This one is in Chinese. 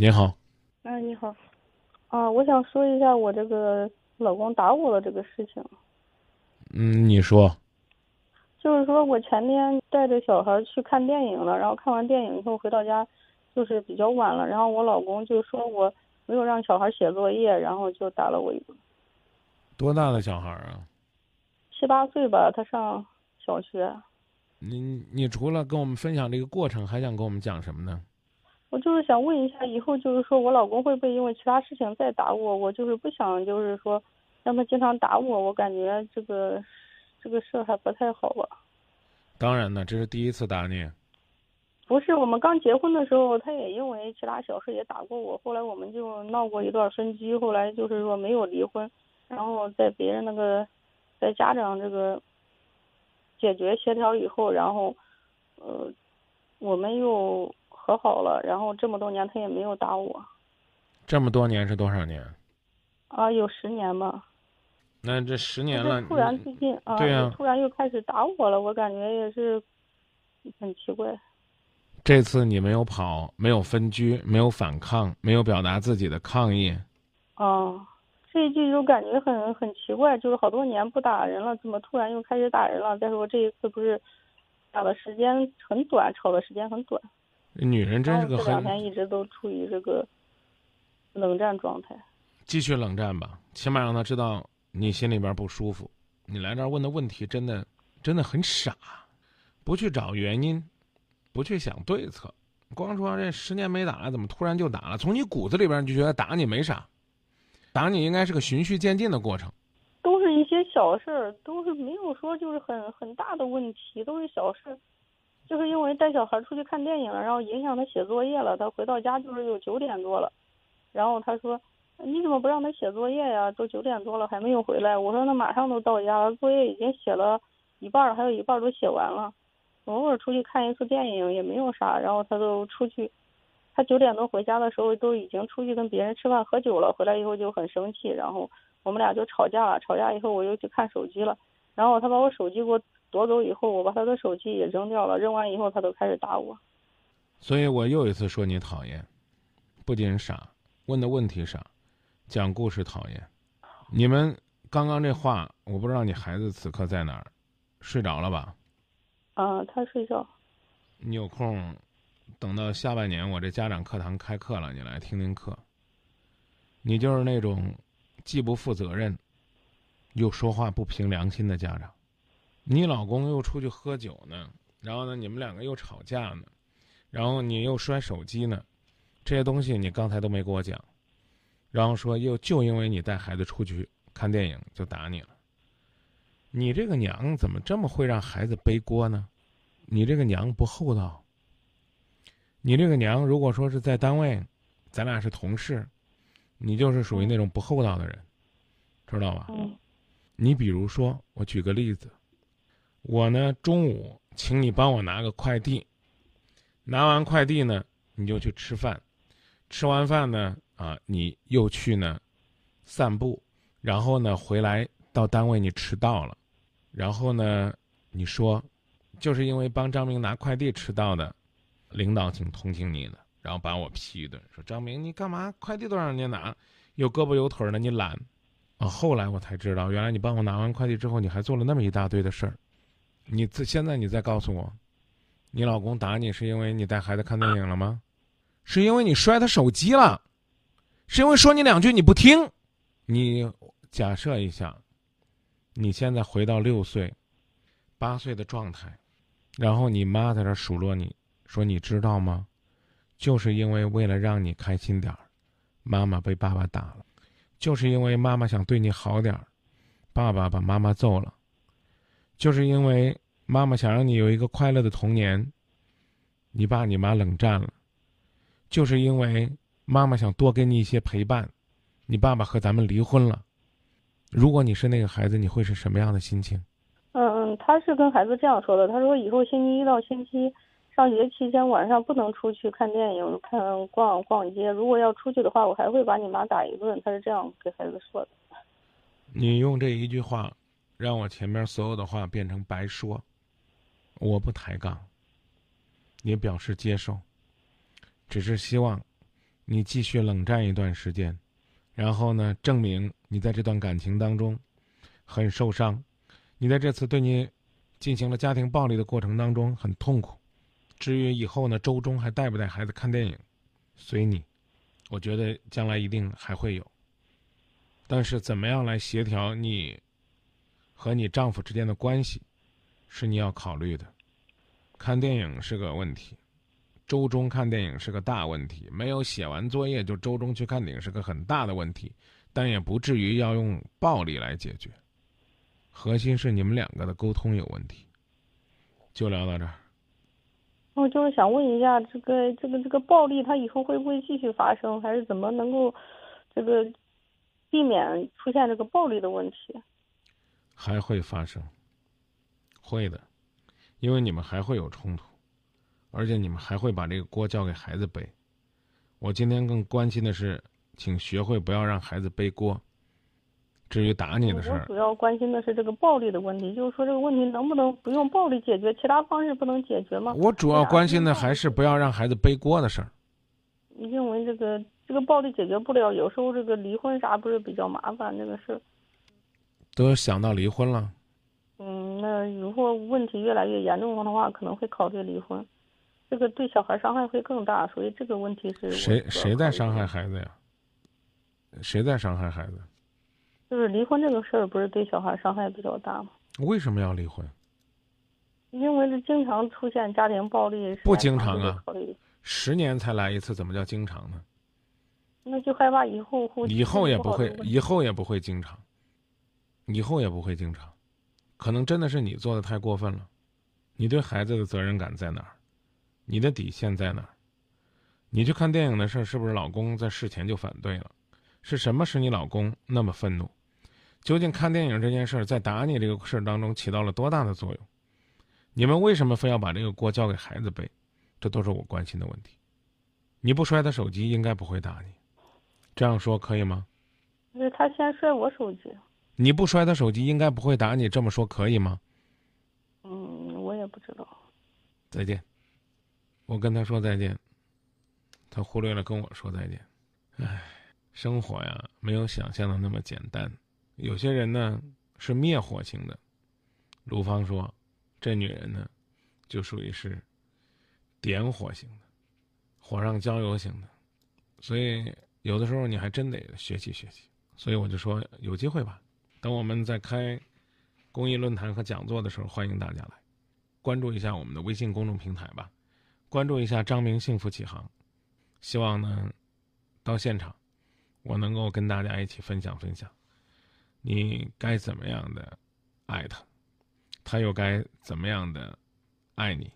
您好，嗯，你好，啊，我想说一下我这个老公打我的这个事情。嗯，你说，就是说我前天带着小孩去看电影了，然后看完电影以后回到家，就是比较晚了，然后我老公就说我没有让小孩写作业，然后就打了我一顿。多大的小孩啊？七八岁吧，他上小学。你你除了跟我们分享这个过程，还想跟我们讲什么呢？我就是想问一下，以后就是说我老公会不会因为其他事情再打我？我就是不想，就是说让他经常打我，我感觉这个这个事儿还不太好吧。当然呢，这是第一次打你。不是，我们刚结婚的时候，他也因为其他小事也打过我。后来我们就闹过一段分居，后来就是说没有离婚，然后在别人那个，在家长这个解决协调以后，然后呃，我们又和好了。然后这么多年他也没有打我。这么多年是多少年？啊，有十年吧。那这十年了，突然最近啊，对啊，突然又开始打我了，我感觉也是很奇怪。这次你没有跑，没有分居，没有反抗，没有表达自己的抗议。哦，这一句就感觉很很奇怪，就是好多年不打人了，怎么突然又开始打人了？再说这一次不是打的时间很短，吵的时间很短。女人真是个很。这两天一直都处于这个冷战状态。继续冷战吧，起码让他知道你心里边不舒服。你来这儿问的问题真的真的很傻，不去找原因。不去想对策，光说这十年没打了，怎么突然就打了？从你骨子里边就觉得打你没啥，打你应该是个循序渐进的过程。都是一些小事儿，都是没有说就是很很大的问题，都是小事。就是因为带小孩出去看电影了，然后影响他写作业了。他回到家就是有九点多了，然后他说：“你怎么不让他写作业呀？都九点多了还没有回来。”我说：“那马上都到家了，作业已经写了一半，还有一半都写完了。”偶尔出去看一次电影也没有啥，然后他都出去，他九点多回家的时候都已经出去跟别人吃饭喝酒了，回来以后就很生气，然后我们俩就吵架了。吵架以后我又去看手机了，然后他把我手机给我夺走以后，我把他的手机也扔掉了，扔完以后他都开始打我。所以我又一次说你讨厌，不仅傻，问的问题傻，讲故事讨厌。你们刚刚这话，我不知道你孩子此刻在哪儿，睡着了吧？啊，他睡觉。你有空，等到下半年我这家长课堂开课了，你来听听课。你就是那种既不负责任，又说话不凭良心的家长。你老公又出去喝酒呢，然后呢，你们两个又吵架呢，然后你又摔手机呢，这些东西你刚才都没给我讲，然后说又就因为你带孩子出去看电影就打你了。你这个娘怎么这么会让孩子背锅呢？你这个娘不厚道。你这个娘如果说是在单位，咱俩是同事，你就是属于那种不厚道的人，知道吧？嗯。你比如说，我举个例子，我呢中午请你帮我拿个快递，拿完快递呢你就去吃饭，吃完饭呢啊你又去呢散步，然后呢回来到单位你迟到了。然后呢，你说，就是因为帮张明拿快递迟到的，领导挺同情你的，然后把我批一顿，说张明你干嘛？快递都让人家拿，有胳膊有腿的你懒，啊，后来我才知道，原来你帮我拿完快递之后，你还做了那么一大堆的事儿，你这现在你再告诉我，你老公打你是因为你带孩子看电影了吗？是因为你摔他手机了？是因为说你两句你不听？你假设一下。你现在回到六岁、八岁的状态，然后你妈在这数落你，说你知道吗？就是因为为了让你开心点儿，妈妈被爸爸打了；就是因为妈妈想对你好点儿，爸爸把妈妈揍了；就是因为妈妈想让你有一个快乐的童年，你爸你妈冷战了；就是因为妈妈想多给你一些陪伴，你爸爸和咱们离婚了。如果你是那个孩子，你会是什么样的心情？嗯嗯，他是跟孩子这样说的。他说以后星期一到星期上学期间晚上不能出去看电影、看逛逛街。如果要出去的话，我还会把你妈打一顿。他是这样给孩子说的。你用这一句话，让我前面所有的话变成白说。我不抬杠，也表示接受，只是希望你继续冷战一段时间，然后呢，证明你在这段感情当中很受伤，你在这次对你进行了家庭暴力的过程当中很痛苦。至于以后呢，周中还带不带孩子看电影，随你。我觉得将来一定还会有，但是怎么样来协调你和你丈夫之间的关系，是你要考虑的。看电影是个问题，周中看电影是个大问题，没有写完作业就周中去看电影是个很大的问题，但也不至于要用暴力来解决。核心是你们两个的沟通有问题。就聊到这儿。我就是想问一下，这个这个这个暴力，它以后会不会继续发生，还是怎么能够这个避免出现这个暴力的问题？还会发生，会的，因为你们还会有冲突，而且你们还会把这个锅交给孩子背。我今天更关心的是，请学会不要让孩子背锅。至于打你的事儿，我主要关心的是这个暴力的问题，就是说这个问题能不能不用暴力解决，其他方式不能解决吗？我主要关心的还是不要让孩子背锅的事儿。因为这个这个暴力解决不了，有时候这个离婚啥不是比较麻烦这个事儿。都想到离婚了。嗯，那如果问题越来越严重的话，可能会考虑离婚，这个对小孩伤害会更大，所以这个问题是。谁谁在伤害孩子呀？谁在伤害孩子？就是离婚这个事儿，不是对小孩伤害比较大吗？为什么要离婚？因为是经常出现家庭暴力。不经常啊，十年才来一次，怎么叫经常呢？那就害怕以后会以后也不会，以后也不会经常，以后也不会经常，可能真的是你做的太过分了。你对孩子的责任感在哪儿？你的底线在哪儿？你去看电影的事儿，是不是老公在事前就反对了？是什么使你老公那么愤怒？究竟看电影这件事儿在打你这个事儿当中起到了多大的作用？你们为什么非要把这个锅交给孩子背？这都是我关心的问题。你不摔他手机，应该不会打你。这样说可以吗？因为他先摔我手机。你不摔他手机，应该不会打你。这么说可以吗？嗯，我也不知道。再见。我跟他说再见，他忽略了跟我说再见。唉，生活呀，没有想象的那么简单。有些人呢是灭火型的，卢芳说，这女人呢就属于是点火型的，火上浇油型的，所以有的时候你还真得学习学习。所以我就说有机会吧，等我们在开公益论坛和讲座的时候，欢迎大家来关注一下我们的微信公众平台吧，关注一下张明幸福启航，希望呢到现场我能够跟大家一起分享分享。你该怎么样的爱他，他又该怎么样的爱你？